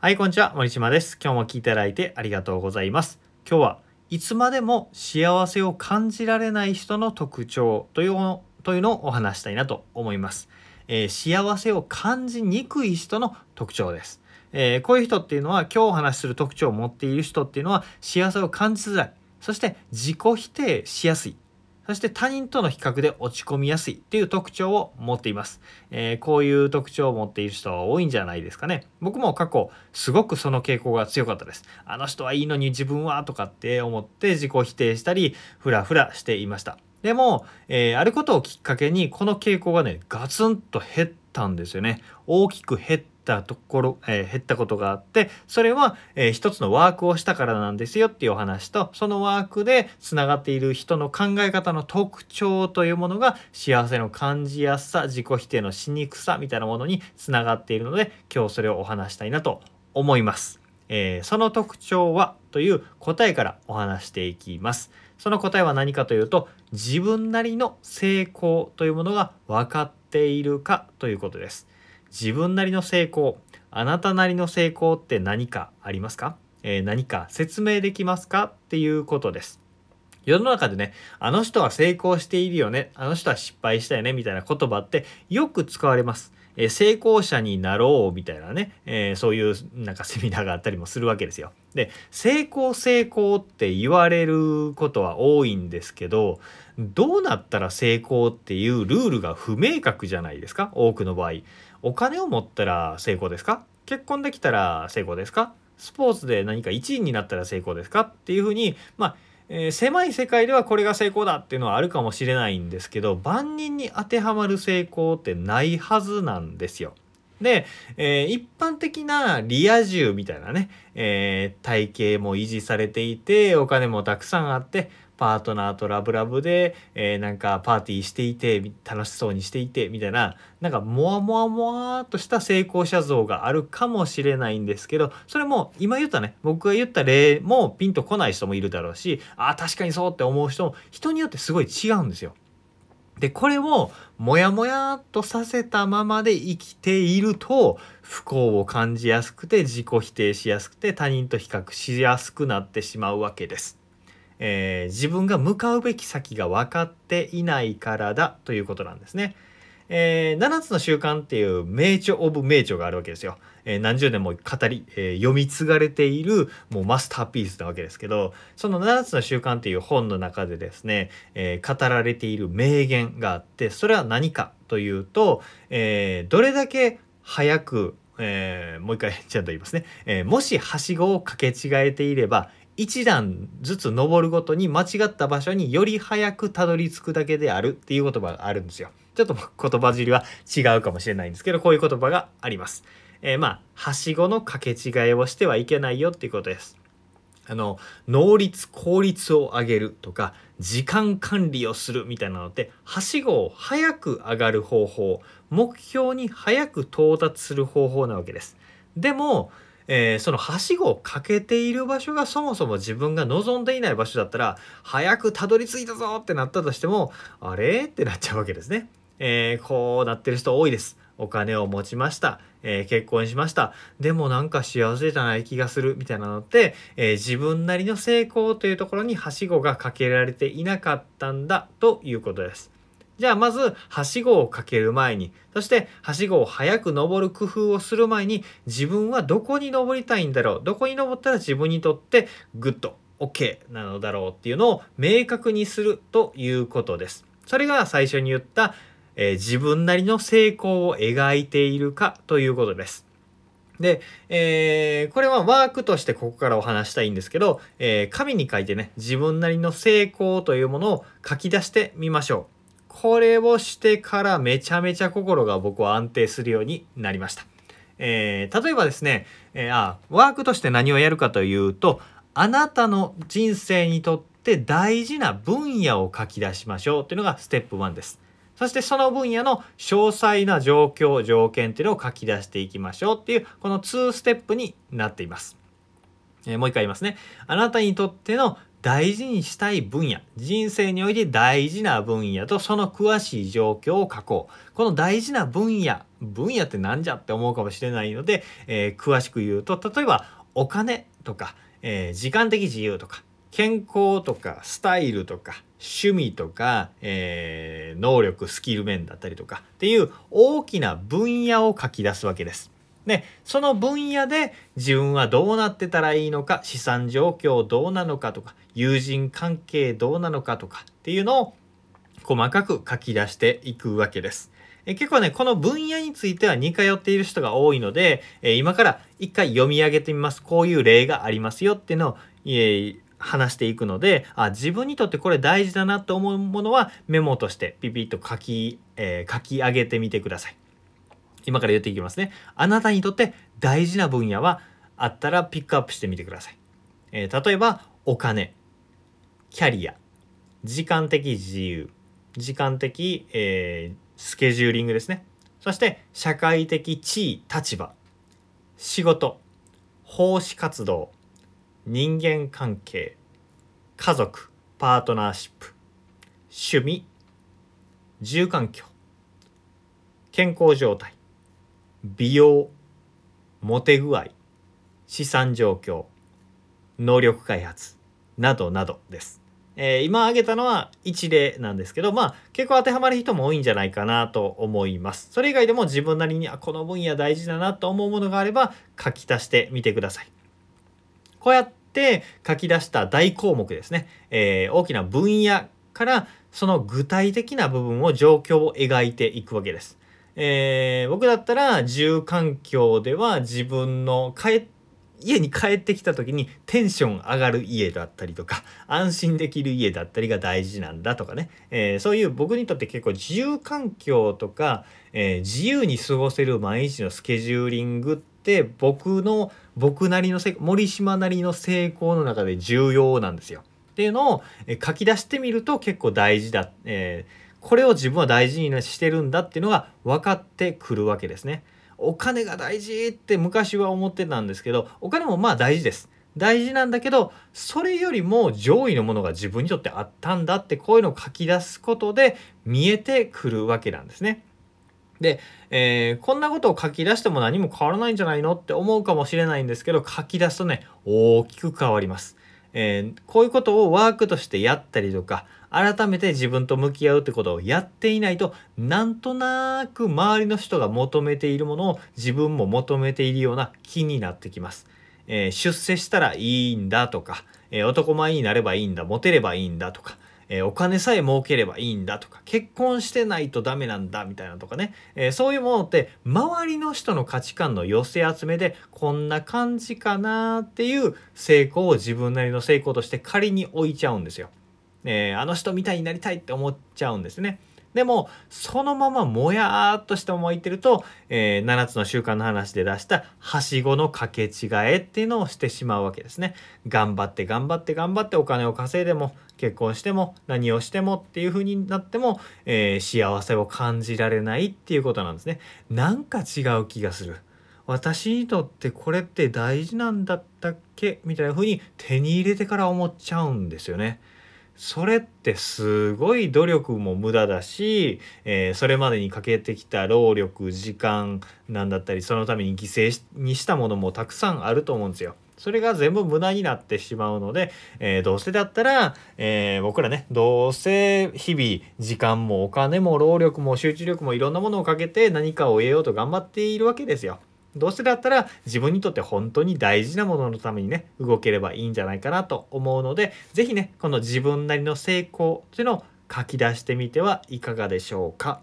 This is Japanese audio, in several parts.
はい、こんにちは。森島です。今日も聞いていただいてありがとうございます。今日はいつまでも幸せを感じられない人の特徴というのというのをお話したいなと思います。えー幸せを感じにくい人の特徴です。えーこういう人っていうのは今日お話しする特徴を持っている人っていうのは幸せを感じづらい。そして自己否定しやすい。そして他人との比較で落ち込みやすいっていう特徴を持っています。えーこういう特徴を持っている人は多いんじゃないですかね。僕も過去すごくその傾向が強かったです。あの人はいいのに自分はとかって思って自己否定したりフラフラしていました。でも、えーあることをきっかけにこの傾向がねガツンと減ったんですよね。大きく減ったたところ、えー減ったことがあってそれは、えー一つのワークをしたからなんですよっていうお話とそのワークでつながっている人の考え方の特徴というものが幸せの感じやすさ自己否定のしにくさみたいなものにつながっているので今日それをお話したいなと思います。えーその特徴はという答えからお話していきます。その答えは何かというと自分なりの成功というものが分かっているかということです。自分なりの成功あなたなりの成功って何かありますか、えー何か説明できますか？っていうことです。世の中でねあの人は成功しているよねあの人は失敗したよねみたいな言葉ってよく使われます。えー成功者になろうみたいなね、えーそういうなんかセミナーがあったりもするわけですよ。で成功成功って言われることは多いんですけどどうなったら成功っていうルールが不明確じゃないですか？多くの場合。お金を持ったら成功ですか？結婚できたら成功ですか？スポーツで何か1位になったら成功ですか？っていうふうにまあえー狭い世界ではこれが成功だっていうのはあるかもしれないんですけど万人に当てはまる成功ってないはずなんですよ。で、えー一般的なリア充みたいなね、えー体型も維持されていてお金もたくさんあってパートナーとラブラブで、えーなんかパーティーしていて楽しそうにしていてみたいななんかモワモワモワっとした成功者像があるかもしれないんですけどそれも今言ったね僕が言った例もピンとこない人もいるだろうしあ確かにそうって思う人も人によってすごい違うんですよ。でこれをモヤモヤっとさせたままで生きていると不幸を感じやすくて自己否定しやすくて他人と比較しやすくなってしまうわけです。えー自分が向かうべき先が分かっていないからだということなんですね。えー7つの習慣っていう名著オブ名著があるわけですよ。えー何十年も語り、えー読み継がれているもうマスターピースなわけですけどその7つの習慣っていう本の中でですね、え語られている名言があってそれは何かというと、えどれだけ早く、えーもう一回ちゃんと言いますね、えーもしはしごをかけ違えていれば一段ずつ登るごとに間違った場所により早くたどり着くだけであるっていう言葉があるんですよ。ちょっと言葉尻は違うかもしれないんですけどこういう言葉があります。えーまあはしごの掛け違えをしてはいけないよっていうことです。あの能率効率を上げるとか時間管理をするみたいなのってはしごを早く上がる方法目標に早く到達する方法なわけです。でも、えーそのはしごをかけている場所がそもそも自分が望んでいない場所だったら早くたどり着いたぞってなったとしてもあれ？ってなっちゃうわけですね。えーこうなってる人多いです。お金を持ちました、えー結婚しましたでもなんか幸せじゃない気がするみたいなのって、えー自分なりの成功というところにはしごがかけられていなかったんだということです。じゃあまずはしごをかける前にそしてはしごを早く登る工夫をする前に自分はどこに登りたいんだろう？どこに登ったら自分にとってグッド OK なのだろうっていうのを明確にするということです。それが最初に言った、えー自分なりの成功を描いているかということです。で、えーこれはワークとしてここからお話したいんですけど、えー紙に書いてね自分なりの成功というものを書き出してみましょう。これをしてからめちゃめちゃ心が僕は安定するようになりました。えー例えばですね、えーあワークとして何をやるかというとあなたの人生にとって大事な分野を書き出しましょうというのがステップ1です。そしてその分野の詳細な状況条件っていうのを書き出していきましょうっていうこの2ステップになっています。えーもう一回言いますね。あなたにとっての大事にしたい分野人生において大事な分野とその詳しい状況を書こうこの大事な分野分野って何じゃって思うかもしれないので、えー、詳しく言うと例えばお金とか、えー、時間的自由とか健康とかスタイルとか趣味とか、えー、能力スキル面だったりとかっていう大きな分野を書き出すわけです。でその分野で自分はどうなってたらいいのか資産状況どうなのかとか友人関係どうなのかとかっていうのを細かく書き出していくわけです。え結構ねこの分野については似通っている人が多いので、え今から一回読み上げてみますこういう例がありますよっていうのを、え話していくのであ自分にとってこれ大事だなと思うものはメモとしてピピッと書き、えー、書き上げてみてください。今から言っていきますね。あなたにとって大事な分野はあったらピックアップしてみてください。えー、例えば、お金、キャリア、時間的自由、時間的、えー、スケジューリングですね。そして、社会的地位、立場、仕事、奉仕活動、人間関係、家族、パートナーシップ、趣味、住環境、健康状態、美容モテ具合資産状況能力開発などなどです。えー、今挙げたのは一例なんですけどまあ結構当てはまる人も多いんじゃないかなと思います。それ以外でも自分なりにあこの分野大事だなと思うものがあれば書き足してみてください。こうやって書き出した大項目ですね、えー、大きな分野からその具体的な部分を状況を描いていくわけです。えー、僕だったら住環境では自分の帰家に帰ってきた時にテンション上がる家だったりとか安心できる家だったりが大事なんだとかね、えー、そういう僕にとって結構自由環境とか、えー、自由に過ごせる毎日のスケジューリングって僕の僕なりの森島なりの成功の中で重要なんですよ。っていうのを書き出してみると結構大事だ。えーこれを自分は大事にしてるんだっていうのが分かってくるわけですね。お金が大事って昔は思ってたんですけどお金もまあ大事です。大事なんだけどそれよりも上位のものが自分にとってあったんだってこういうのを書き出すことで見えてくるわけなんですね。で、えー、こんなことを書き出しても何も変わらないんじゃないのって思うかもしれないんですけど書き出すとね大きく変わります。えー、こういうことをワークとしてやったりとか改めて自分と向き合うってことをやっていないとなんとなく周りの人が求めているものを自分も求めているような気になってきます。えー、出世したらいいんだとか、えー、男前になればいいんだモテればいいんだとか、えー、お金さえ儲ければいいんだとか結婚してないとダメなんだみたいなとかね、えそういうものって周りの人の価値観の寄せ集めでこんな感じかなっていう成功を自分なりの成功として仮に置いちゃうんですよ。えー、あの人みたいになりたいって思っちゃうんですね。でもそのままもやーっとしたまま言ってると、えー、7つの習慣の話で出したはしごの掛け違えっていうのをしてしまうわけですね。頑張って頑張って頑張ってお金を稼いでも結婚しても何をしてもっていう風になっても、えー、幸せを感じられないっていうことなんですね。なんか違う気がする。私にとってこれって大事なんだったっけ？みたいな風に手に入れてから思っちゃうんですよね。それってすごい努力も無駄だし、えー、それまでにかけてきた労力時間なんだったりそのために犠牲にしたものもたくさんあると思うんですよ。それが全部無駄になってしまうので、えー、どうせだったら、えー、僕らねどうせ日々時間もお金も労力も集中力もいろんなものをかけて何かを得ようと頑張っているわけですよ。どうせだったら自分にとって本当に大事なもののためにね動ければいいんじゃないかなと思うので是非ねこの自分なりの成功というのを書き出してみてはいかがでしょうか。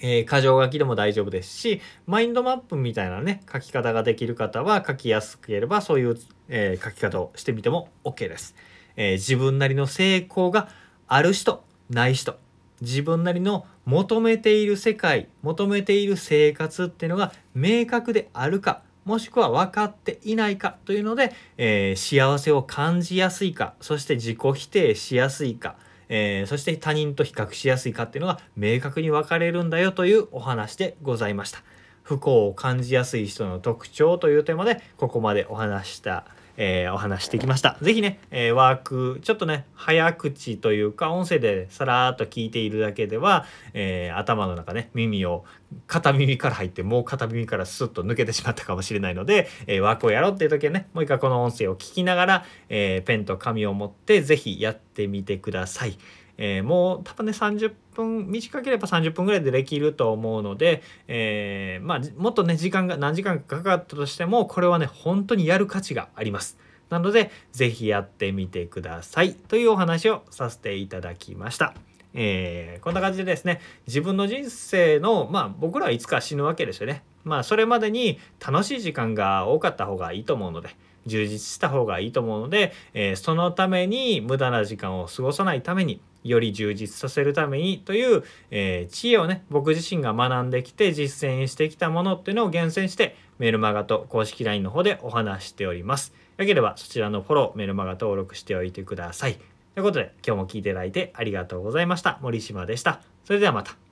えー、箇条書きでも大丈夫ですしマインドマップみたいなね書き方ができる方は書きやすければそういう、えー、書き方をしてみても OK です、えー、自分なりの成功がある人ない人自分なりの求めている世界求めている生活っていうのが明確であるかもしくは分かっていないかというので、えー、幸せを感じやすいかそして自己否定しやすいか、えー、そして他人と比較しやすいかっていうのが明確に分かれるんだよというお話でございました。不幸を感じやすい人の特徴というテーマでここまでお話したえー、お話してきました。是非ね、えー、ワーク、ちょっとね、早口というか、音声でさらっと聞いているだけでは、えー、頭の中ね、耳を、片耳から入って、もう片耳からスッと抜けてしまったかもしれないので、えワークをやろうっていう時はね、もう一回この音声を聞きながら、えペンと紙を持って是非やってみてください。えー、もう多分ね30分短ければ30分ぐらいでできると思うので、えー、まあもっとね時間が何時間かかったとしてもこれはね本当にやる価値があります。なので是非やってみてくださいというお話をさせていただきました。えー、こんな感じでですね自分の人生のまあ僕らはいつか死ぬわけですよね。まあそれまでに楽しい時間が多かった方がいいと思うので。充実した方がいいと思うので、えー、そのために無駄な時間を過ごさないためにより充実させるためにという、えー、知恵をね僕自身が学んできて実践してきたものっていうのを厳選してメルマガと公式 LINE の方でお話しております。よければそちらのフォローメルマガ登録しておいてください。ということで今日も聴いていただいてありがとうございました。森島でした。それではまた。